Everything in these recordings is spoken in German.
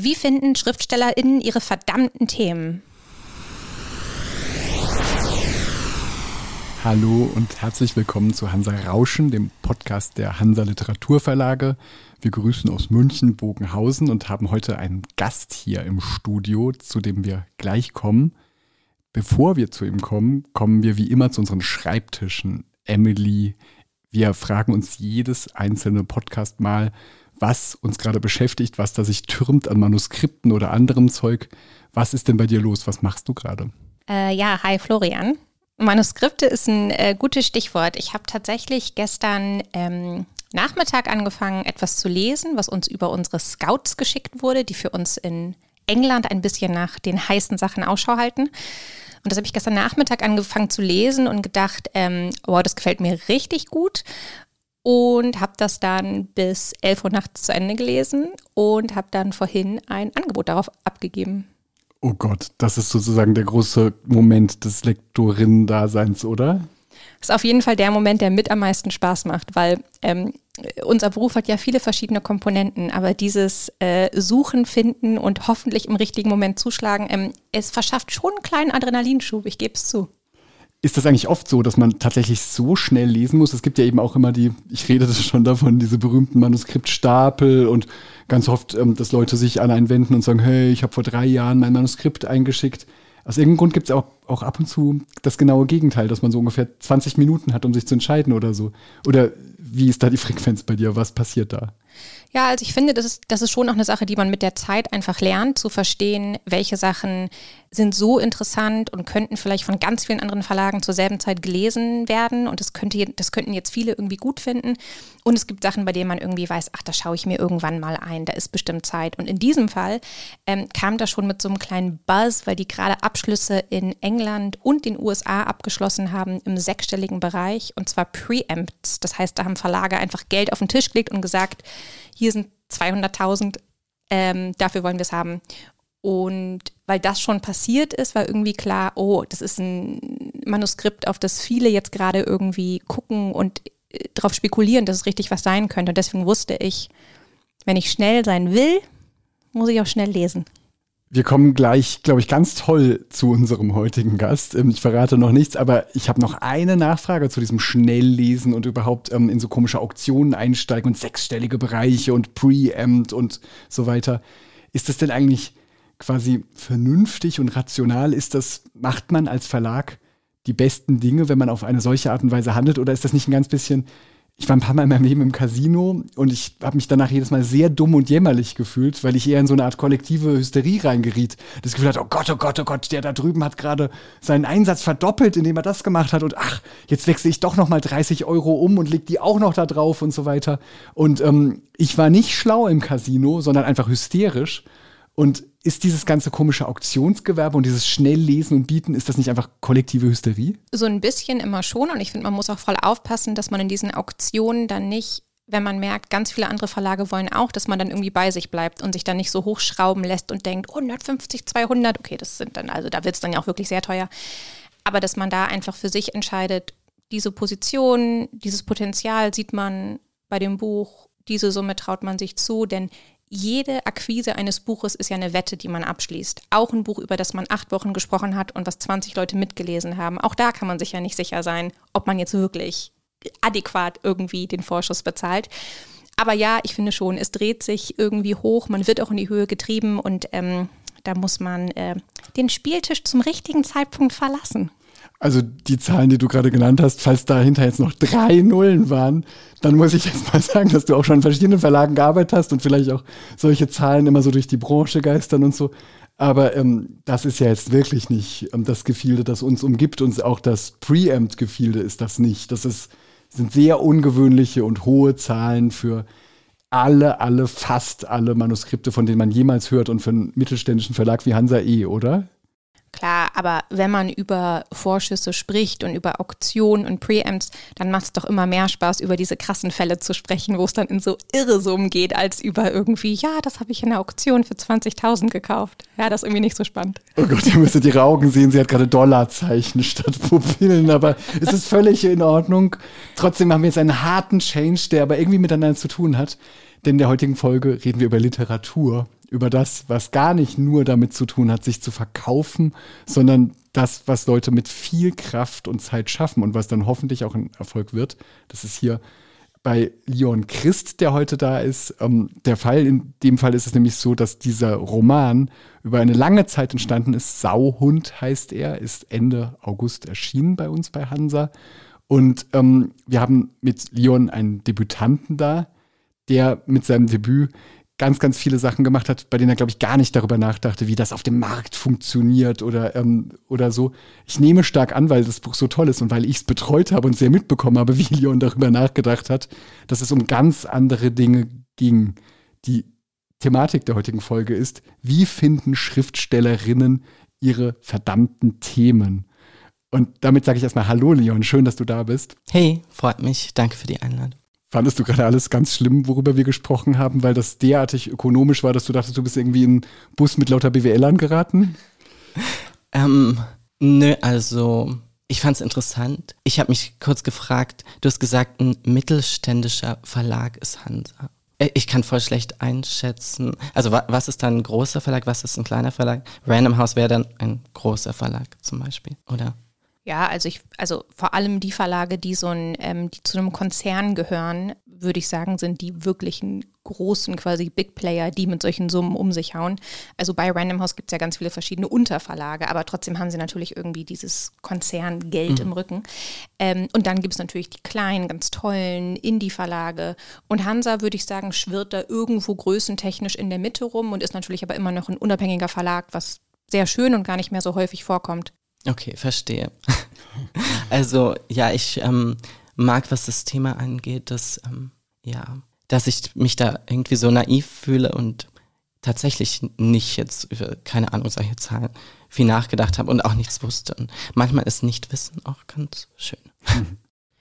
Wie finden SchriftstellerInnen ihre verdammten Themen? Hallo und herzlich willkommen zu Hansa Rauschen, dem Podcast der Hansa Literaturverlage. Wir grüßen aus München, Bogenhausen und haben heute einen Gast hier im Studio, zu dem wir gleich kommen. Bevor wir zu ihm kommen, kommen wir wie immer zu unseren Schreibtischen. Emily, wir fragen uns jedes einzelne Podcast mal, was uns gerade beschäftigt, was da sich türmt an Manuskripten oder anderem Zeug. Was ist denn bei dir los? Was machst du gerade? Äh, ja, hi Florian. Manuskripte ist ein äh, gutes Stichwort. Ich habe tatsächlich gestern ähm, Nachmittag angefangen, etwas zu lesen, was uns über unsere Scouts geschickt wurde, die für uns in England ein bisschen nach den heißen Sachen Ausschau halten. Und das habe ich gestern Nachmittag angefangen zu lesen und gedacht, ähm, wow, das gefällt mir richtig gut und habe das dann bis 11 Uhr nachts zu Ende gelesen und habe dann vorhin ein Angebot darauf abgegeben. Oh Gott, das ist sozusagen der große Moment des Lektorinnen-Daseins, oder? Das ist auf jeden Fall der Moment, der mit am meisten Spaß macht, weil ähm, unser Beruf hat ja viele verschiedene Komponenten, aber dieses äh, Suchen, Finden und hoffentlich im richtigen Moment zuschlagen, ähm, es verschafft schon einen kleinen Adrenalinschub, ich gebe es zu. Ist das eigentlich oft so, dass man tatsächlich so schnell lesen muss? Es gibt ja eben auch immer die, ich rede das schon davon, diese berühmten Manuskriptstapel und ganz oft, ähm, dass Leute sich an einen wenden und sagen, hey, ich habe vor drei Jahren mein Manuskript eingeschickt. Aus irgendeinem Grund gibt es auch, auch ab und zu das genaue Gegenteil, dass man so ungefähr 20 Minuten hat, um sich zu entscheiden oder so. Oder wie ist da die Frequenz bei dir? Was passiert da? Ja, also ich finde, das ist, das ist schon auch eine Sache, die man mit der Zeit einfach lernt, zu verstehen, welche Sachen sind so interessant und könnten vielleicht von ganz vielen anderen Verlagen zur selben Zeit gelesen werden. Und das, könnte, das könnten jetzt viele irgendwie gut finden. Und es gibt Sachen, bei denen man irgendwie weiß, ach, da schaue ich mir irgendwann mal ein, da ist bestimmt Zeit. Und in diesem Fall ähm, kam das schon mit so einem kleinen Buzz, weil die gerade Abschlüsse in England und den USA abgeschlossen haben im sechsstelligen Bereich und zwar Preempts. Das heißt, da haben Verlage einfach Geld auf den Tisch gelegt und gesagt, hier sind 200.000, ähm, dafür wollen wir es haben. Und weil das schon passiert ist, war irgendwie klar, oh, das ist ein Manuskript, auf das viele jetzt gerade irgendwie gucken und äh, darauf spekulieren, dass es richtig was sein könnte. Und deswegen wusste ich, wenn ich schnell sein will, muss ich auch schnell lesen. Wir kommen gleich, glaube ich, ganz toll zu unserem heutigen Gast. Ähm, ich verrate noch nichts, aber ich habe noch eine Nachfrage zu diesem Schnelllesen und überhaupt ähm, in so komische Auktionen einsteigen und sechsstellige Bereiche und Preempt und so weiter. Ist das denn eigentlich quasi vernünftig und rational? Ist das, macht man als Verlag die besten Dinge, wenn man auf eine solche Art und Weise handelt? Oder ist das nicht ein ganz bisschen ich war ein paar Mal in meinem Leben im Casino und ich habe mich danach jedes Mal sehr dumm und jämmerlich gefühlt, weil ich eher in so eine Art kollektive Hysterie reingeriet. Das Gefühl hatte, oh Gott, oh Gott, oh Gott, der da drüben hat gerade seinen Einsatz verdoppelt, indem er das gemacht hat und ach, jetzt wechsle ich doch noch mal 30 Euro um und leg die auch noch da drauf und so weiter. Und ähm, ich war nicht schlau im Casino, sondern einfach hysterisch und ist dieses ganze komische Auktionsgewerbe und dieses Schnelllesen und Bieten, ist das nicht einfach kollektive Hysterie? So ein bisschen immer schon. Und ich finde, man muss auch voll aufpassen, dass man in diesen Auktionen dann nicht, wenn man merkt, ganz viele andere Verlage wollen auch, dass man dann irgendwie bei sich bleibt und sich dann nicht so hochschrauben lässt und denkt, 150, 200, okay, das sind dann, also da wird es dann ja auch wirklich sehr teuer. Aber dass man da einfach für sich entscheidet, diese Position, dieses Potenzial sieht man bei dem Buch, diese Summe traut man sich zu, denn jede Akquise eines Buches ist ja eine Wette, die man abschließt. Auch ein Buch, über das man acht Wochen gesprochen hat und was 20 Leute mitgelesen haben. Auch da kann man sich ja nicht sicher sein, ob man jetzt wirklich adäquat irgendwie den Vorschuss bezahlt. Aber ja, ich finde schon, es dreht sich irgendwie hoch, man wird auch in die Höhe getrieben und ähm, da muss man äh, den Spieltisch zum richtigen Zeitpunkt verlassen. Also die Zahlen, die du gerade genannt hast, falls dahinter jetzt noch drei Nullen waren, dann muss ich jetzt mal sagen, dass du auch schon in verschiedenen Verlagen gearbeitet hast und vielleicht auch solche Zahlen immer so durch die Branche geistern und so. Aber ähm, das ist ja jetzt wirklich nicht ähm, das Gefilde, das uns umgibt. Und auch das Preempt-Gefilde ist das nicht. Das ist, sind sehr ungewöhnliche und hohe Zahlen für alle, alle, fast alle Manuskripte, von denen man jemals hört und für einen mittelständischen Verlag wie Hansa E, oder? Klar, aber wenn man über Vorschüsse spricht und über Auktionen und Preempts, dann macht es doch immer mehr Spaß, über diese krassen Fälle zu sprechen, wo es dann in so irre Summen geht, als über irgendwie, ja, das habe ich in der Auktion für 20.000 gekauft. Ja, das ist irgendwie nicht so spannend. Oh Gott, ihr müsstet ihre Augen sehen, sie hat gerade Dollarzeichen statt Pupillen, aber es ist völlig in Ordnung. Trotzdem haben wir jetzt einen harten Change, der aber irgendwie miteinander zu tun hat. Denn in der heutigen Folge reden wir über Literatur. Über das, was gar nicht nur damit zu tun hat, sich zu verkaufen, sondern das, was Leute mit viel Kraft und Zeit schaffen und was dann hoffentlich auch ein Erfolg wird. Das ist hier bei Leon Christ, der heute da ist, ähm, der Fall. In dem Fall ist es nämlich so, dass dieser Roman über eine lange Zeit entstanden ist. Sauhund heißt er, ist Ende August erschienen bei uns bei Hansa. Und ähm, wir haben mit Leon einen Debütanten da, der mit seinem Debüt ganz, ganz viele Sachen gemacht hat, bei denen er, glaube ich, gar nicht darüber nachdachte, wie das auf dem Markt funktioniert oder, ähm, oder so. Ich nehme stark an, weil das Buch so toll ist und weil ich es betreut habe und sehr mitbekommen habe, wie Leon darüber nachgedacht hat, dass es um ganz andere Dinge ging. Die Thematik der heutigen Folge ist, wie finden Schriftstellerinnen ihre verdammten Themen? Und damit sage ich erstmal Hallo, Leon. Schön, dass du da bist. Hey, freut mich. Danke für die Einladung. Fandest du gerade alles ganz schlimm, worüber wir gesprochen haben, weil das derartig ökonomisch war, dass du dachtest, du bist irgendwie in einen Bus mit lauter BWLern geraten? Ähm, nö, also ich fand es interessant. Ich habe mich kurz gefragt, du hast gesagt, ein mittelständischer Verlag ist Hansa. Äh, ich kann voll schlecht einschätzen. Also was ist dann ein großer Verlag, was ist ein kleiner Verlag? Random House wäre dann ein großer Verlag zum Beispiel, oder? Ja, also ich, also vor allem die Verlage, die so ein, ähm, die zu einem Konzern gehören, würde ich sagen, sind die wirklichen großen quasi Big Player, die mit solchen Summen um sich hauen. Also bei Random House gibt es ja ganz viele verschiedene Unterverlage, aber trotzdem haben sie natürlich irgendwie dieses Konzerngeld mhm. im Rücken. Ähm, und dann gibt es natürlich die kleinen, ganz tollen Indie-Verlage. Und Hansa, würde ich sagen, schwirrt da irgendwo größentechnisch in der Mitte rum und ist natürlich aber immer noch ein unabhängiger Verlag, was sehr schön und gar nicht mehr so häufig vorkommt. Okay, verstehe. also ja, ich ähm, mag, was das Thema angeht, dass ähm, ja, dass ich mich da irgendwie so naiv fühle und tatsächlich nicht jetzt über, keine Ahnung, solche Zahlen viel nachgedacht habe und auch nichts wusste. Und manchmal ist Nichtwissen auch ganz schön.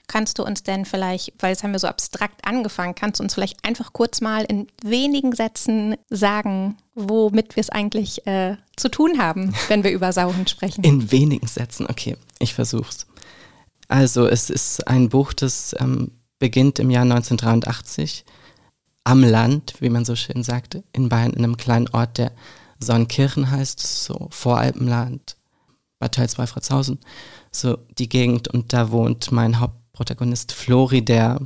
Kannst du uns denn vielleicht, weil jetzt haben wir so abstrakt angefangen, kannst du uns vielleicht einfach kurz mal in wenigen Sätzen sagen, womit wir es eigentlich äh, zu tun haben, wenn wir über Sauhund sprechen? In wenigen Sätzen, okay, ich versuch's. Also es ist ein Buch, das ähm, beginnt im Jahr 1983 am Land, wie man so schön sagte, in Bayern, in einem kleinen Ort, der Sonnenkirchen heißt, so Voralpenland, Bad Tölz, Wolfratshausen, so die Gegend und da wohnt mein Haupt Protagonist Flori, der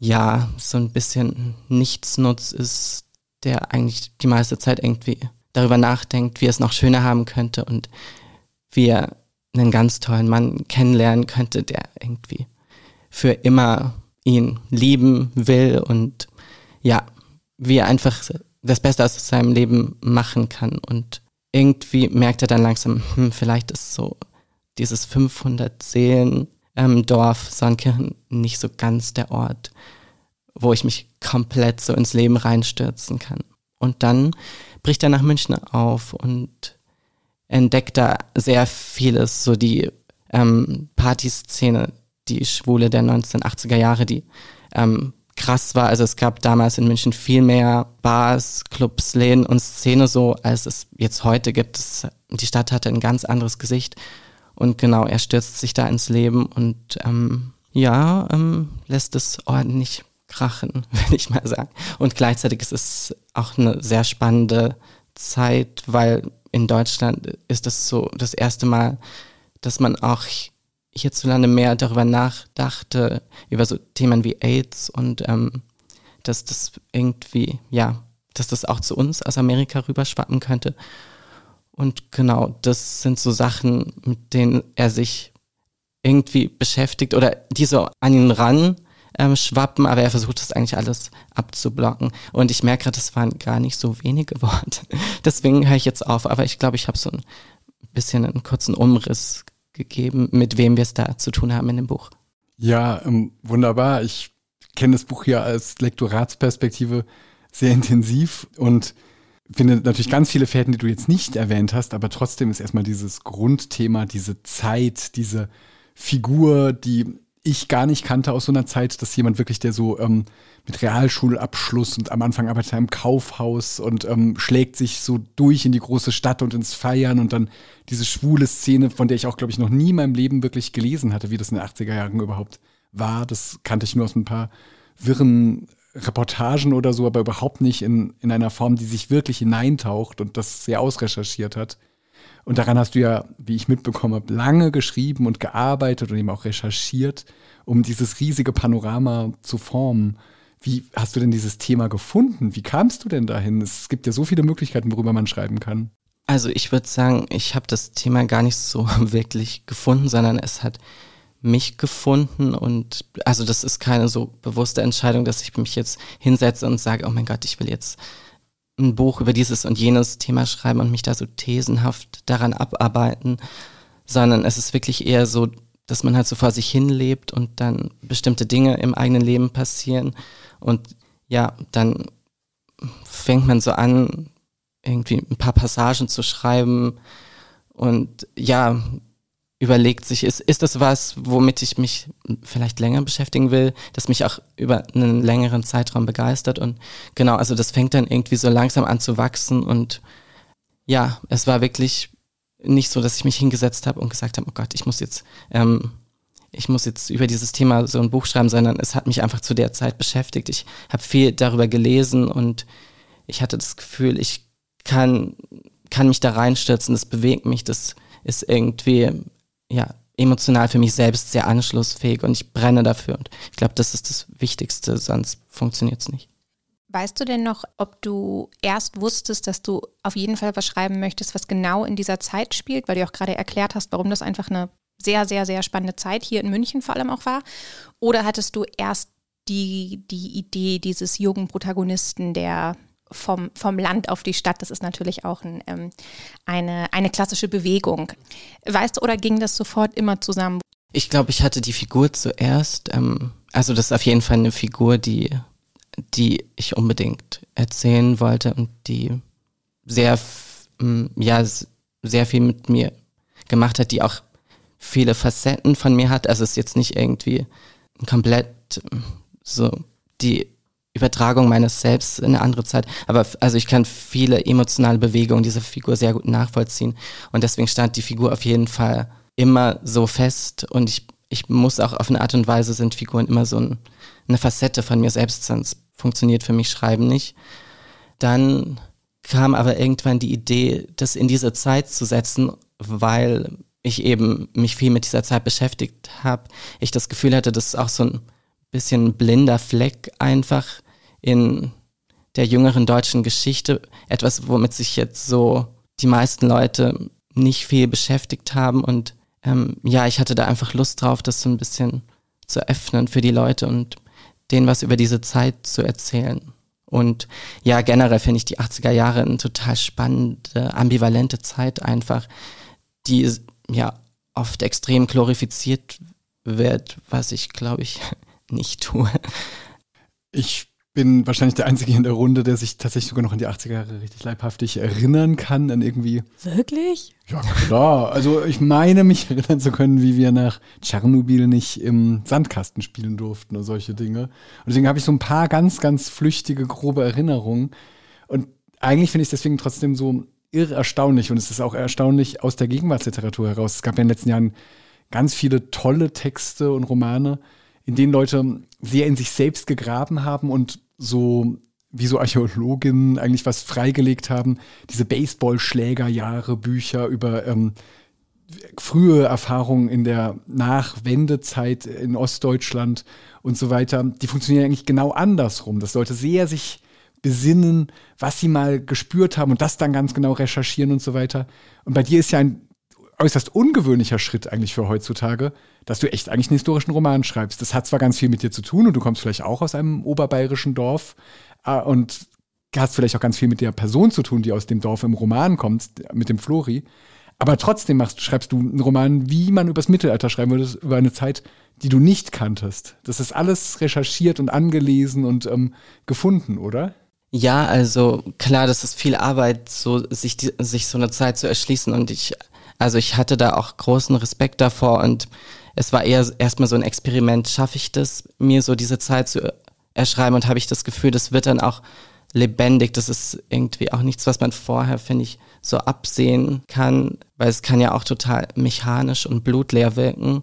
ja so ein bisschen Nichtsnutz ist, der eigentlich die meiste Zeit irgendwie darüber nachdenkt, wie er es noch schöner haben könnte und wie er einen ganz tollen Mann kennenlernen könnte, der irgendwie für immer ihn lieben will und ja, wie er einfach das Beste aus seinem Leben machen kann. Und irgendwie merkt er dann langsam, hm, vielleicht ist so dieses 500 Seelen ähm, Dorf Sandkirchen nicht so ganz der Ort, wo ich mich komplett so ins Leben reinstürzen kann. Und dann bricht er nach München auf und entdeckt da sehr vieles, so die ähm, Partyszene, die Schwule der 1980er Jahre, die ähm, krass war. Also es gab damals in München viel mehr Bars, Clubs, Läden und Szene so, als es jetzt heute gibt. Es, die Stadt hatte ein ganz anderes Gesicht und genau, er stürzt sich da ins Leben und ähm, ja, ähm, lässt es ordentlich krachen, würde ich mal sagen. Und gleichzeitig ist es auch eine sehr spannende Zeit, weil in Deutschland ist es so das erste Mal, dass man auch hierzulande mehr darüber nachdachte, über so Themen wie AIDS und ähm, dass das irgendwie, ja, dass das auch zu uns aus Amerika rüberschwappen könnte. Und genau, das sind so Sachen, mit denen er sich irgendwie beschäftigt oder die so an ihn ran ähm, schwappen, aber er versucht das eigentlich alles abzublocken. Und ich merke gerade, das waren gar nicht so wenige Worte. Deswegen höre ich jetzt auf, aber ich glaube, ich habe so ein bisschen einen kurzen Umriss gegeben, mit wem wir es da zu tun haben in dem Buch. Ja, ähm, wunderbar. Ich kenne das Buch ja als Lektoratsperspektive sehr intensiv und finde natürlich ganz viele Fäden, die du jetzt nicht erwähnt hast, aber trotzdem ist erstmal dieses Grundthema, diese Zeit, diese Figur, die ich gar nicht kannte aus so einer Zeit, dass jemand wirklich, der so ähm, mit Realschulabschluss und am Anfang arbeitet er im Kaufhaus und ähm, schlägt sich so durch in die große Stadt und ins Feiern und dann diese schwule Szene, von der ich auch, glaube ich, noch nie in meinem Leben wirklich gelesen hatte, wie das in den 80er Jahren überhaupt war. Das kannte ich nur aus ein paar wirren Reportagen oder so, aber überhaupt nicht in, in einer Form, die sich wirklich hineintaucht und das sehr ausrecherchiert hat. Und daran hast du ja, wie ich mitbekommen habe, lange geschrieben und gearbeitet und eben auch recherchiert, um dieses riesige Panorama zu formen. Wie hast du denn dieses Thema gefunden? Wie kamst du denn dahin? Es gibt ja so viele Möglichkeiten, worüber man schreiben kann. Also ich würde sagen, ich habe das Thema gar nicht so wirklich gefunden, sondern es hat mich gefunden und also das ist keine so bewusste Entscheidung, dass ich mich jetzt hinsetze und sage, oh mein Gott, ich will jetzt ein Buch über dieses und jenes Thema schreiben und mich da so thesenhaft daran abarbeiten, sondern es ist wirklich eher so, dass man halt so vor sich hin lebt und dann bestimmte Dinge im eigenen Leben passieren und ja, dann fängt man so an, irgendwie ein paar Passagen zu schreiben und ja, überlegt sich, ist, ist das was, womit ich mich vielleicht länger beschäftigen will, das mich auch über einen längeren Zeitraum begeistert? Und genau, also das fängt dann irgendwie so langsam an zu wachsen. Und ja, es war wirklich nicht so, dass ich mich hingesetzt habe und gesagt habe, oh Gott, ich muss jetzt, ähm, ich muss jetzt über dieses Thema so ein Buch schreiben, sondern es hat mich einfach zu der Zeit beschäftigt. Ich habe viel darüber gelesen und ich hatte das Gefühl, ich kann, kann mich da reinstürzen, das bewegt mich, das ist irgendwie ja, emotional für mich selbst sehr anschlussfähig und ich brenne dafür. Und ich glaube, das ist das Wichtigste, sonst funktioniert es nicht. Weißt du denn noch, ob du erst wusstest, dass du auf jeden Fall was schreiben möchtest, was genau in dieser Zeit spielt, weil du auch gerade erklärt hast, warum das einfach eine sehr, sehr, sehr spannende Zeit hier in München vor allem auch war? Oder hattest du erst die, die Idee dieses jungen Protagonisten, der vom, vom Land auf die Stadt. Das ist natürlich auch ein, ähm, eine, eine klassische Bewegung. Weißt du, oder ging das sofort immer zusammen? Ich glaube, ich hatte die Figur zuerst. Ähm, also das ist auf jeden Fall eine Figur, die, die ich unbedingt erzählen wollte und die sehr, ja, sehr viel mit mir gemacht hat, die auch viele Facetten von mir hat. Also es ist jetzt nicht irgendwie komplett so die Übertragung meines Selbst in eine andere Zeit. Aber also ich kann viele emotionale Bewegungen dieser Figur sehr gut nachvollziehen. Und deswegen stand die Figur auf jeden Fall immer so fest. Und ich, ich muss auch auf eine Art und Weise sind Figuren immer so ein, eine Facette von mir selbst, sonst funktioniert für mich Schreiben nicht. Dann kam aber irgendwann die Idee, das in diese Zeit zu setzen, weil ich eben mich viel mit dieser Zeit beschäftigt habe. Ich das Gefühl hatte, das ist auch so ein bisschen blinder Fleck einfach in der jüngeren deutschen Geschichte. Etwas, womit sich jetzt so die meisten Leute nicht viel beschäftigt haben. Und ähm, ja, ich hatte da einfach Lust drauf, das so ein bisschen zu öffnen für die Leute und denen was über diese Zeit zu erzählen. Und ja, generell finde ich die 80er Jahre eine total spannende, ambivalente Zeit einfach, die ja oft extrem glorifiziert wird, was ich glaube ich nicht tue. Ich bin wahrscheinlich der Einzige in der Runde, der sich tatsächlich sogar noch an die 80er Jahre richtig leibhaftig erinnern kann, an irgendwie. Wirklich? Ja, klar. Also ich meine, mich erinnern zu können, wie wir nach Tschernobyl nicht im Sandkasten spielen durften und solche Dinge. Und deswegen habe ich so ein paar ganz, ganz flüchtige, grobe Erinnerungen. Und eigentlich finde ich es deswegen trotzdem so irre erstaunlich. Und es ist auch erstaunlich aus der Gegenwartsliteratur heraus. Es gab ja in den letzten Jahren ganz viele tolle Texte und Romane, in denen Leute sehr in sich selbst gegraben haben und so wie so Archäologinnen eigentlich was freigelegt haben. Diese Baseballschlägerjahre, Bücher über ähm, frühe Erfahrungen in der Nachwendezeit in Ostdeutschland und so weiter, die funktionieren eigentlich genau andersrum, dass Leute sehr sich besinnen, was sie mal gespürt haben und das dann ganz genau recherchieren und so weiter. Und bei dir ist ja ein äußerst ungewöhnlicher Schritt eigentlich für heutzutage, dass du echt eigentlich einen historischen Roman schreibst. Das hat zwar ganz viel mit dir zu tun und du kommst vielleicht auch aus einem oberbayerischen Dorf äh, und hast vielleicht auch ganz viel mit der Person zu tun, die aus dem Dorf im Roman kommt, mit dem Flori. Aber trotzdem machst, schreibst du einen Roman, wie man übers Mittelalter schreiben würde, über eine Zeit, die du nicht kanntest. Das ist alles recherchiert und angelesen und ähm, gefunden, oder? Ja, also klar, das ist viel Arbeit, so sich, sich so eine Zeit zu erschließen und ich also ich hatte da auch großen Respekt davor und es war eher erstmal so ein Experiment, schaffe ich das, mir so diese Zeit zu erschreiben und habe ich das Gefühl, das wird dann auch lebendig. Das ist irgendwie auch nichts, was man vorher, finde ich, so absehen kann, weil es kann ja auch total mechanisch und blutleer wirken.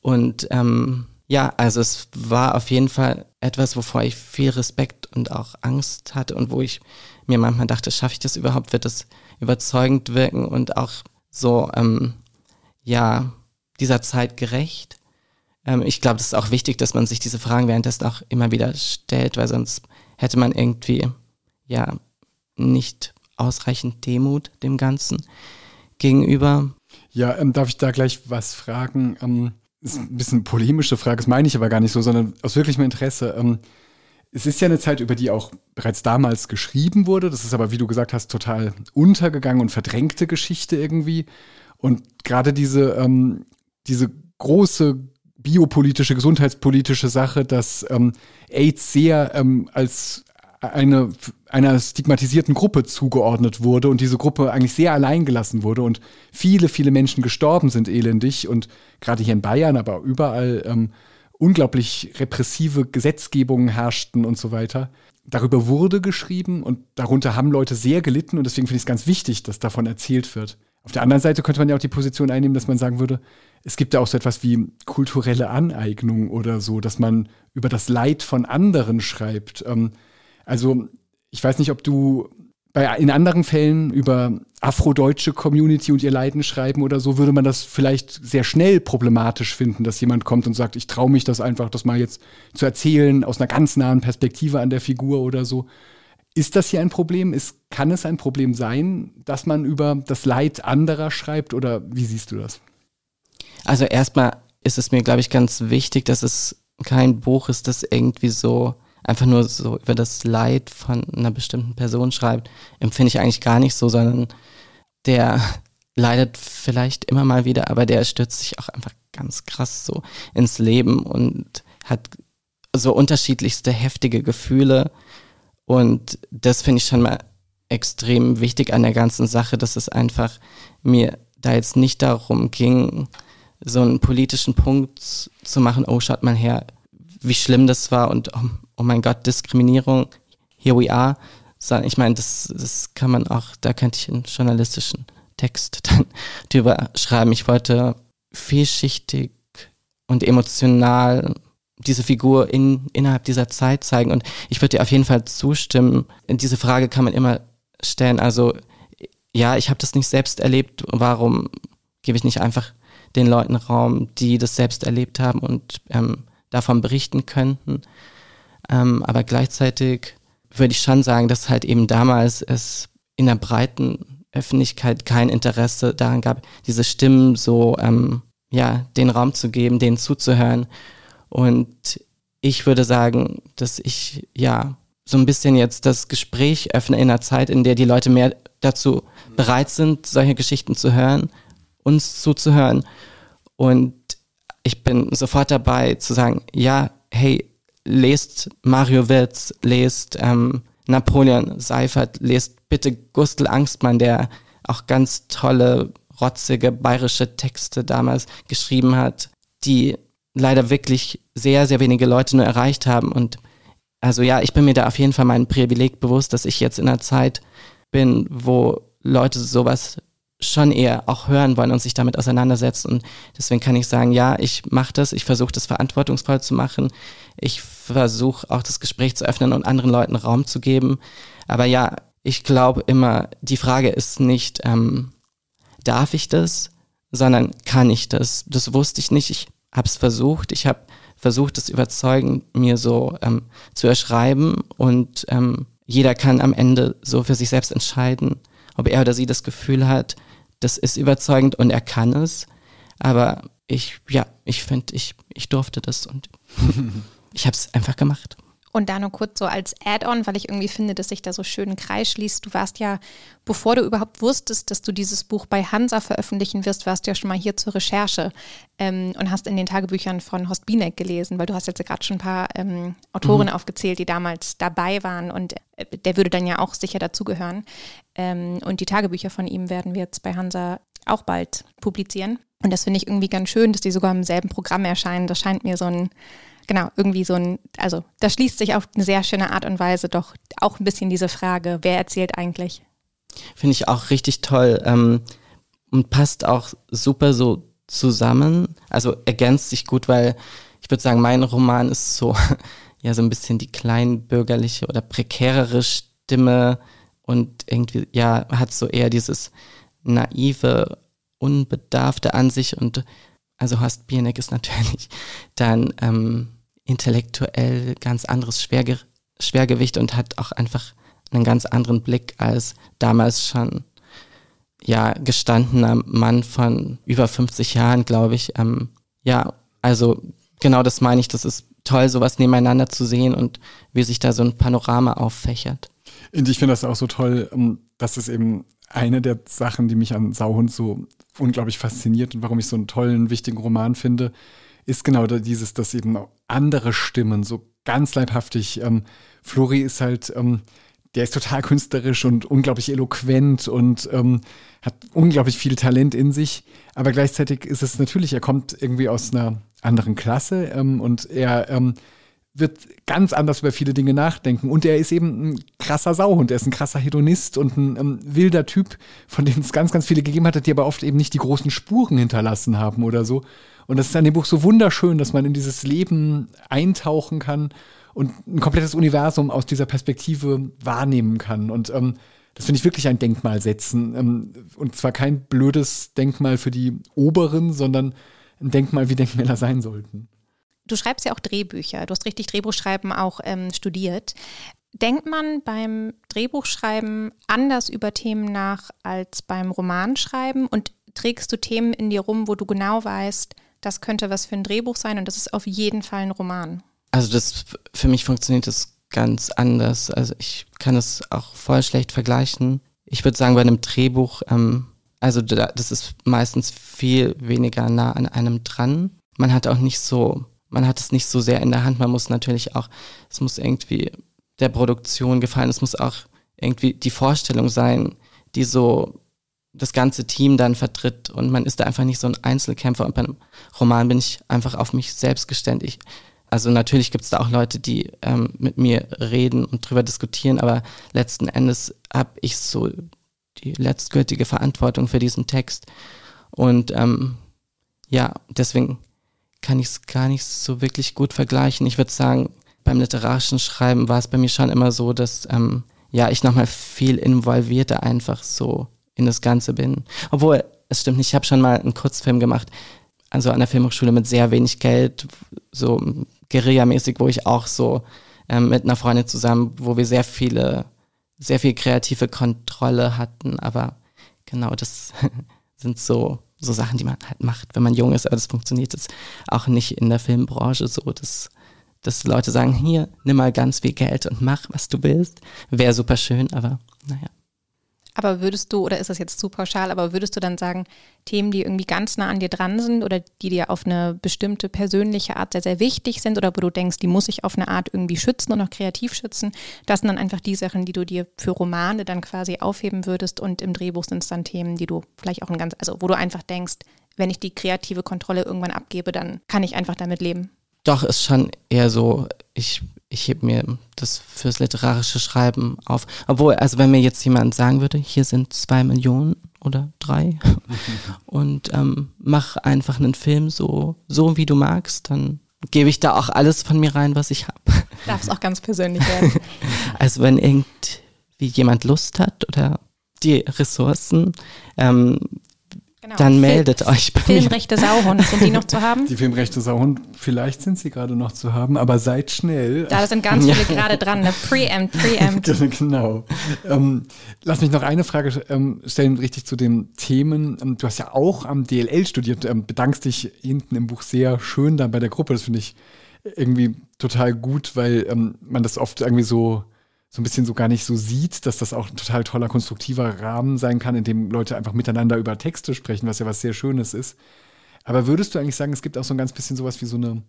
Und ähm, Ja, also es war auf jeden Fall etwas, wovor ich viel Respekt und auch Angst hatte und wo ich mir manchmal dachte, schaffe ich das überhaupt, wird das überzeugend wirken und auch so, ähm, ja, dieser Zeit gerecht. Ähm, ich glaube, es ist auch wichtig, dass man sich diese Fragen währenddessen auch immer wieder stellt, weil sonst hätte man irgendwie, ja, nicht ausreichend Demut dem Ganzen gegenüber. Ja, ähm, darf ich da gleich was fragen? Ähm, ist ein bisschen polemische Frage, das meine ich aber gar nicht so, sondern aus wirklichem Interesse. Ähm, es ist ja eine Zeit, über die auch bereits damals geschrieben wurde. Das ist aber, wie du gesagt hast, total untergegangen und verdrängte Geschichte irgendwie. Und gerade diese, ähm, diese große biopolitische, gesundheitspolitische Sache, dass ähm, AIDS sehr ähm, als eine, einer stigmatisierten Gruppe zugeordnet wurde und diese Gruppe eigentlich sehr allein gelassen wurde und viele, viele Menschen gestorben sind elendig und gerade hier in Bayern, aber überall ähm, unglaublich repressive Gesetzgebungen herrschten und so weiter. Darüber wurde geschrieben und darunter haben Leute sehr gelitten und deswegen finde ich es ganz wichtig, dass davon erzählt wird. Auf der anderen Seite könnte man ja auch die Position einnehmen, dass man sagen würde, es gibt ja auch so etwas wie kulturelle Aneignung oder so, dass man über das Leid von anderen schreibt. Ähm, also ich weiß nicht, ob du bei, in anderen Fällen über afrodeutsche Community und ihr Leiden schreiben oder so, würde man das vielleicht sehr schnell problematisch finden, dass jemand kommt und sagt, ich traue mich das einfach, das mal jetzt zu erzählen, aus einer ganz nahen Perspektive an der Figur oder so. Ist das hier ein Problem? Ist, kann es ein Problem sein, dass man über das Leid anderer schreibt oder wie siehst du das? Also erstmal ist es mir, glaube ich, ganz wichtig, dass es kein Buch ist, das irgendwie so einfach nur so über das Leid von einer bestimmten Person schreibt, empfinde ich eigentlich gar nicht so, sondern der leidet vielleicht immer mal wieder, aber der stürzt sich auch einfach ganz krass so ins Leben und hat so unterschiedlichste heftige Gefühle. Und das finde ich schon mal extrem wichtig an der ganzen Sache, dass es einfach mir da jetzt nicht darum ging, so einen politischen Punkt zu machen, oh, schaut mal her, wie schlimm das war und oh, oh mein Gott, Diskriminierung, here we are. Ich meine, das, das kann man auch, da könnte ich einen journalistischen Text dann drüber schreiben. Ich wollte vielschichtig und emotional diese Figur in, innerhalb dieser Zeit zeigen. Und ich würde dir auf jeden Fall zustimmen. Diese Frage kann man immer stellen. Also, ja, ich habe das nicht selbst erlebt. Warum gebe ich nicht einfach den Leuten Raum, die das selbst erlebt haben und ähm, davon berichten könnten? Ähm, aber gleichzeitig würde ich schon sagen, dass halt eben damals es in der breiten Öffentlichkeit kein Interesse daran gab, diese Stimmen so, ähm, ja, den Raum zu geben, denen zuzuhören. Und ich würde sagen, dass ich, ja, so ein bisschen jetzt das Gespräch öffne in einer Zeit, in der die Leute mehr dazu bereit sind, solche Geschichten zu hören, uns zuzuhören. Und ich bin sofort dabei zu sagen, ja, hey, lest Mario Wirtz, lest ähm, Napoleon Seifert, lest bitte Gustl Angstmann, der auch ganz tolle, rotzige bayerische Texte damals geschrieben hat, die leider wirklich sehr, sehr wenige Leute nur erreicht haben. Und also ja, ich bin mir da auf jeden Fall mein Privileg bewusst, dass ich jetzt in einer Zeit bin, wo Leute sowas schon eher auch hören wollen und sich damit auseinandersetzen. Und deswegen kann ich sagen, ja, ich mache das, ich versuche das verantwortungsvoll zu machen. Ich versuche auch das Gespräch zu öffnen und anderen Leuten Raum zu geben. Aber ja, ich glaube immer, die Frage ist nicht, ähm, darf ich das, sondern kann ich das? Das wusste ich nicht. Ich habe es versucht. Ich habe versucht, das überzeugend mir so ähm, zu erschreiben und ähm, jeder kann am Ende so für sich selbst entscheiden, ob er oder sie das Gefühl hat, das ist überzeugend und er kann es. Aber ich, ja, ich finde, ich, ich durfte das und ich habe es einfach gemacht. Und da nur kurz so als Add-on, weil ich irgendwie finde, dass sich da so schön ein Kreis schließt. Du warst ja, bevor du überhaupt wusstest, dass du dieses Buch bei Hansa veröffentlichen wirst, warst du ja schon mal hier zur Recherche ähm, und hast in den Tagebüchern von Horst Bienek gelesen, weil du hast jetzt ja gerade schon ein paar ähm, Autoren mhm. aufgezählt, die damals dabei waren und äh, der würde dann ja auch sicher dazugehören. Ähm, und die Tagebücher von ihm werden wir jetzt bei Hansa auch bald publizieren. Und das finde ich irgendwie ganz schön, dass die sogar im selben Programm erscheinen. Das scheint mir so ein genau, irgendwie so ein, also da schließt sich auf eine sehr schöne Art und Weise doch auch ein bisschen diese Frage, wer erzählt eigentlich? Finde ich auch richtig toll ähm, und passt auch super so zusammen, also ergänzt sich gut, weil ich würde sagen, mein Roman ist so, ja, so ein bisschen die kleinbürgerliche oder prekärere Stimme und irgendwie, ja, hat so eher dieses naive, unbedarfte an sich und also Horst Bierneck ist natürlich dann ähm, intellektuell ganz anderes Schwerge Schwergewicht und hat auch einfach einen ganz anderen Blick als damals schon ja gestandener Mann von über 50 Jahren, glaube ich. Ähm, ja, also genau das meine ich. Das ist toll, sowas nebeneinander zu sehen und wie sich da so ein Panorama auffächert. Und ich finde das auch so toll, ähm, dass es eben eine der Sachen, die mich an Sauhund so unglaublich fasziniert und warum ich so einen tollen, wichtigen Roman finde, ist genau dieses, dass eben andere Stimmen so ganz leibhaftig. Ähm, Flori ist halt, ähm, der ist total künstlerisch und unglaublich eloquent und ähm, hat unglaublich viel Talent in sich. Aber gleichzeitig ist es natürlich, er kommt irgendwie aus einer anderen Klasse ähm, und er ähm, wird ganz anders über viele Dinge nachdenken. Und er ist eben ein krasser Sauhund, er ist ein krasser Hedonist und ein ähm, wilder Typ, von dem es ganz, ganz viele gegeben hat, die aber oft eben nicht die großen Spuren hinterlassen haben oder so. Und das ist an dem Buch so wunderschön, dass man in dieses Leben eintauchen kann und ein komplettes Universum aus dieser Perspektive wahrnehmen kann. Und ähm, das finde ich wirklich ein Denkmal setzen. Ähm, und zwar kein blödes Denkmal für die Oberen, sondern ein Denkmal, wie Denkmäler sein sollten. Du schreibst ja auch Drehbücher. Du hast richtig Drehbuchschreiben auch ähm, studiert. Denkt man beim Drehbuchschreiben anders über Themen nach als beim Romanschreiben? Und trägst du Themen in dir rum, wo du genau weißt, das könnte was für ein Drehbuch sein und das ist auf jeden Fall ein Roman? Also das für mich funktioniert das ganz anders. Also ich kann es auch voll schlecht vergleichen. Ich würde sagen, bei einem Drehbuch, ähm, also das ist meistens viel weniger nah an einem dran. Man hat auch nicht so man hat es nicht so sehr in der Hand. Man muss natürlich auch, es muss irgendwie der Produktion gefallen, es muss auch irgendwie die Vorstellung sein, die so das ganze Team dann vertritt. Und man ist da einfach nicht so ein Einzelkämpfer. Und beim Roman bin ich einfach auf mich selbst gestellt. Also natürlich gibt es da auch Leute, die ähm, mit mir reden und drüber diskutieren, aber letzten Endes habe ich so die letztgültige Verantwortung für diesen Text. Und ähm, ja, deswegen kann ich es gar nicht so wirklich gut vergleichen. Ich würde sagen, beim literarischen Schreiben war es bei mir schon immer so, dass ähm, ja ich nochmal viel involvierter einfach so in das Ganze bin. Obwohl, es stimmt nicht, ich habe schon mal einen Kurzfilm gemacht, also an der Filmhochschule mit sehr wenig Geld, so Guerilla-mäßig, wo ich auch so ähm, mit einer Freundin zusammen, wo wir sehr viele, sehr viel kreative Kontrolle hatten, aber genau das sind so so Sachen, die man halt macht, wenn man jung ist, aber das funktioniert jetzt auch nicht in der Filmbranche so, dass, dass Leute sagen, hier, nimm mal ganz viel Geld und mach, was du willst. Wäre super schön, aber naja. Aber würdest du, oder ist das jetzt zu pauschal, aber würdest du dann sagen, Themen, die irgendwie ganz nah an dir dran sind oder die dir auf eine bestimmte persönliche Art sehr, sehr wichtig sind oder wo du denkst, die muss ich auf eine Art irgendwie schützen und auch kreativ schützen, das sind dann einfach die Sachen, die du dir für Romane dann quasi aufheben würdest und im Drehbuch sind es dann Themen, die du vielleicht auch ein ganz, also wo du einfach denkst, wenn ich die kreative Kontrolle irgendwann abgebe, dann kann ich einfach damit leben. Doch, ist schon eher so, ich ich heb mir das fürs literarische Schreiben auf. Obwohl, also wenn mir jetzt jemand sagen würde, hier sind zwei Millionen oder drei und ähm, mach einfach einen Film so, so wie du magst, dann gebe ich da auch alles von mir rein, was ich habe. Darf es auch ganz persönlich werden. Also wenn irgendwie jemand Lust hat oder die Ressourcen, ähm, Genau. Dann meldet Fil euch bei Filmrechte mir. Sauhund, sind die noch zu haben? Die Filmrechte Sauhund, vielleicht sind sie gerade noch zu haben, aber seid schnell. Da sind ganz viele gerade dran, ne? Preempt, Preempt. genau. Ähm, lass mich noch eine Frage ähm, stellen, richtig zu den Themen. Ähm, du hast ja auch am DLL studiert, ähm, bedankst dich hinten im Buch sehr schön da bei der Gruppe. Das finde ich irgendwie total gut, weil ähm, man das oft irgendwie so so ein bisschen so gar nicht so sieht, dass das auch ein total toller, konstruktiver Rahmen sein kann, in dem Leute einfach miteinander über Texte sprechen, was ja was sehr Schönes ist. Aber würdest du eigentlich sagen, es gibt auch so ein ganz bisschen sowas wie so eine,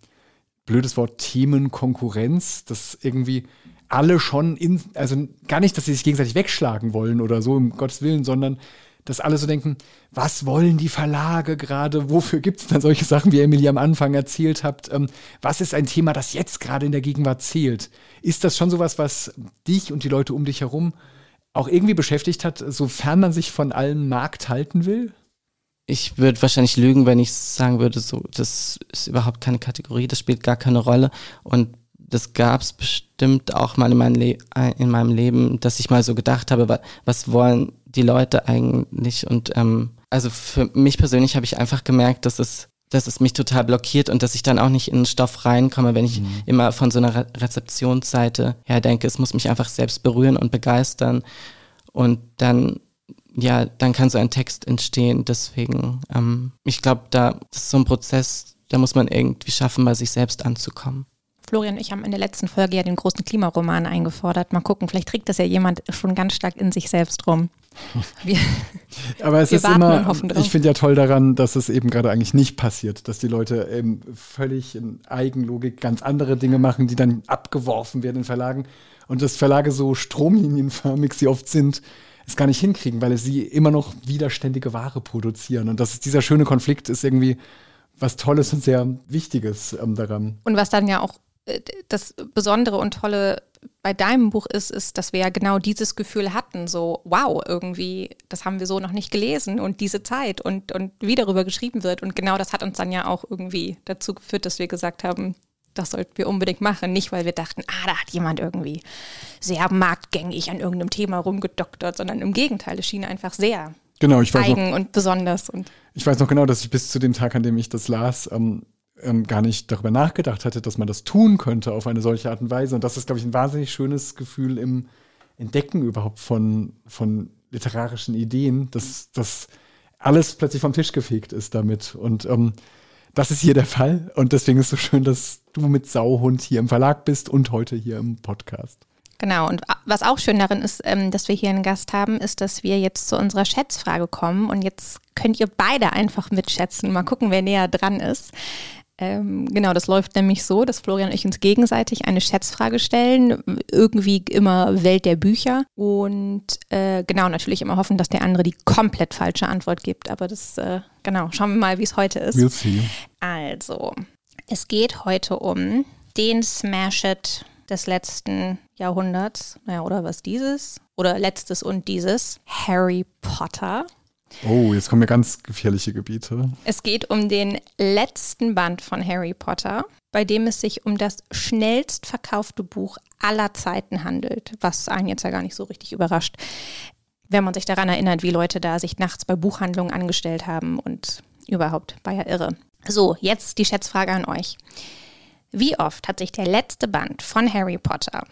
blödes Wort, Themenkonkurrenz, dass irgendwie alle schon in, also gar nicht, dass sie sich gegenseitig wegschlagen wollen oder so, um Gottes Willen, sondern dass alle so denken, was wollen die Verlage gerade? Wofür gibt es dann solche Sachen, wie Emilie am Anfang erzählt habt? Ähm, was ist ein Thema, das jetzt gerade in der Gegenwart zählt? Ist das schon sowas, was dich und die Leute um dich herum auch irgendwie beschäftigt hat, sofern man sich von allem Markt halten will? ich würde wahrscheinlich lügen, wenn ich sagen würde, so, das ist überhaupt keine Kategorie, das spielt gar keine Rolle. Und das gab es bestimmt auch mal in, mein in, meinem Leben, dass ich mal so gedacht habe, was wollen die Leute eigentlich? Und ähm, also für mich persönlich habe ich einfach gemerkt, dass es, dass es mich total blockiert und dass ich dann auch nicht in den Stoff reinkomme, wenn ich mhm. immer von so einer Re Rezeptionsseite her denke, es muss mich einfach selbst berühren und begeistern. Und dann ja, dann kann so ein Text entstehen. Deswegen, ähm, ich glaube, da ist so ein Prozess, da muss man irgendwie schaffen, bei sich selbst anzukommen. Florian und ich haben in der letzten Folge ja den großen Klimaroman eingefordert. Mal gucken, vielleicht trägt das ja jemand schon ganz stark in sich selbst rum. Wir, Aber es ist immer, ich finde ja toll daran, dass es eben gerade eigentlich nicht passiert, dass die Leute eben völlig in Eigenlogik ganz andere Dinge machen, die dann abgeworfen werden in Verlagen und dass Verlage so stromlinienförmig sie oft sind, es gar nicht hinkriegen, weil sie immer noch widerständige Ware produzieren. Und das ist dieser schöne Konflikt ist irgendwie was Tolles und sehr Wichtiges ähm, daran. Und was dann ja auch das Besondere und Tolle bei deinem Buch ist, ist, dass wir ja genau dieses Gefühl hatten, so wow, irgendwie, das haben wir so noch nicht gelesen und diese Zeit und, und wie darüber geschrieben wird. Und genau das hat uns dann ja auch irgendwie dazu geführt, dass wir gesagt haben, das sollten wir unbedingt machen. Nicht, weil wir dachten, ah, da hat jemand irgendwie sehr marktgängig an irgendeinem Thema rumgedoktert, sondern im Gegenteil, es schien einfach sehr genau, ich weiß eigen noch, und besonders. Und ich weiß noch genau, dass ich bis zu dem Tag, an dem ich das las, ähm, ähm, gar nicht darüber nachgedacht hatte, dass man das tun könnte auf eine solche Art und Weise. Und das ist, glaube ich, ein wahnsinnig schönes Gefühl im Entdecken überhaupt von, von literarischen Ideen, dass das alles plötzlich vom Tisch gefegt ist damit. Und ähm, das ist hier der Fall und deswegen ist es so schön, dass du mit Sauhund hier im Verlag bist und heute hier im Podcast. Genau, und was auch schön darin ist, ähm, dass wir hier einen Gast haben, ist, dass wir jetzt zu unserer Schätzfrage kommen und jetzt könnt ihr beide einfach mitschätzen. Mal gucken, wer näher dran ist. Ähm, genau, das läuft nämlich so, dass Florian und ich uns gegenseitig eine Schätzfrage stellen, irgendwie immer Welt der Bücher und äh, genau, natürlich immer hoffen, dass der andere die komplett falsche Antwort gibt, aber das, äh, genau, schauen wir mal, wie es heute ist. We'll see. Also, es geht heute um den Smash-It des letzten Jahrhunderts, naja, oder was dieses, oder letztes und dieses, Harry Potter. Oh, jetzt kommen mir ganz gefährliche Gebiete. Es geht um den letzten Band von Harry Potter, bei dem es sich um das schnellst verkaufte Buch aller Zeiten handelt, was einen jetzt ja gar nicht so richtig überrascht, wenn man sich daran erinnert, wie Leute da sich nachts bei Buchhandlungen angestellt haben und überhaupt war ja irre. So, jetzt die Schätzfrage an euch. Wie oft hat sich der letzte Band von Harry Potter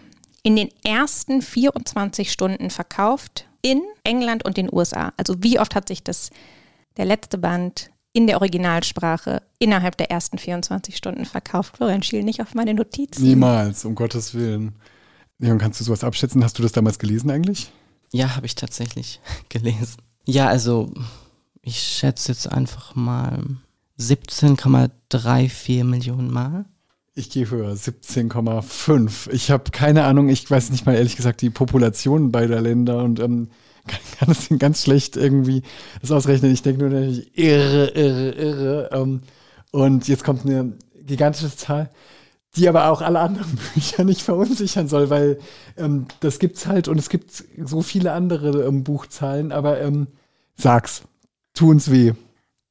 in den ersten 24 Stunden verkauft in England und den USA. Also wie oft hat sich das, der letzte Band in der Originalsprache innerhalb der ersten 24 Stunden verkauft? Florian, schiel nicht auf meine Notizen. Niemals, um Gottes Willen. Leon, kannst du sowas abschätzen? Hast du das damals gelesen eigentlich? Ja, habe ich tatsächlich gelesen. Ja, also ich schätze jetzt einfach mal 17,34 Millionen Mal. Ich gehe höher, 17,5. Ich habe keine Ahnung, ich weiß nicht mal ehrlich gesagt die Population beider Länder und ähm, kann, kann das ganz schlecht irgendwie das ausrechnen. Ich denke nur natürlich irre, irre, irre. Ähm, und jetzt kommt eine gigantische Zahl, die aber auch alle anderen Bücher nicht verunsichern soll, weil ähm, das gibt's halt und es gibt so viele andere ähm, Buchzahlen, aber ähm, sag's, tu uns weh.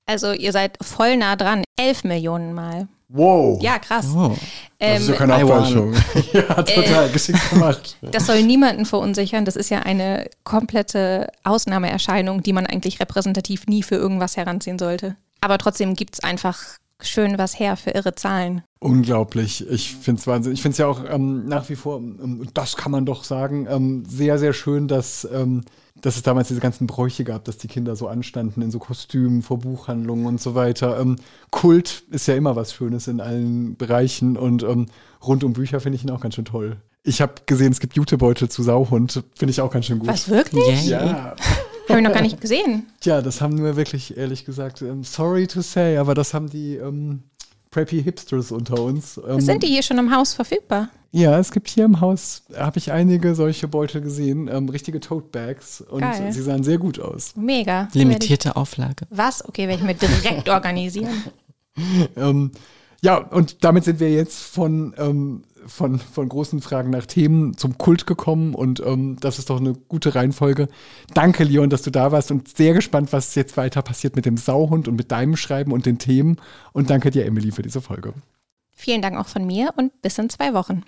Also ihr seid voll nah dran, 11 Millionen Mal. Wow. Ja, krass. Oh. Das ist ja ähm, keine Abweichung. ja, total äh, geschickt gemacht. Das soll niemanden verunsichern. Das ist ja eine komplette Ausnahmeerscheinung, die man eigentlich repräsentativ nie für irgendwas heranziehen sollte. Aber trotzdem gibt es einfach schön was her für irre Zahlen. Unglaublich. Ich finde es Wahnsinn. Ich finde es ja auch ähm, nach wie vor, ähm, das kann man doch sagen, ähm, sehr, sehr schön, dass ähm, dass es damals diese ganzen Bräuche gab, dass die Kinder so anstanden in so Kostümen vor Buchhandlungen und so weiter. Ähm, Kult ist ja immer was Schönes in allen Bereichen und ähm, rund um Bücher finde ich ihn auch ganz schön toll. Ich habe gesehen, es gibt Jutebeutel zu Sauhund, finde ich auch ganz schön gut. Was wirklich? Ja. habe ich noch gar nicht gesehen. Tja, das haben nur wirklich, ehrlich gesagt, ähm, sorry to say, aber das haben die ähm, Preppy Hipsters unter uns. Ähm, Sind die hier schon im Haus verfügbar? Ja, es gibt hier im Haus, habe ich einige solche Beutel gesehen, ähm, richtige Tote Bags und Geil. sie sahen sehr gut aus. Mega. Limitierte Auflage. Was? Okay, werde ich mir direkt organisieren. ähm, Ja, und damit sind wir jetzt von, ähm, von, von großen Fragen nach Themen zum Kult gekommen und ähm, das ist doch eine gute Reihenfolge. Danke, Leon, dass du da warst und sehr gespannt, was jetzt weiter passiert mit dem Sauhund und mit deinem Schreiben und den Themen. Und danke dir, Emily, für diese Folge. Vielen Dank auch von mir und bis in zwei Wochen.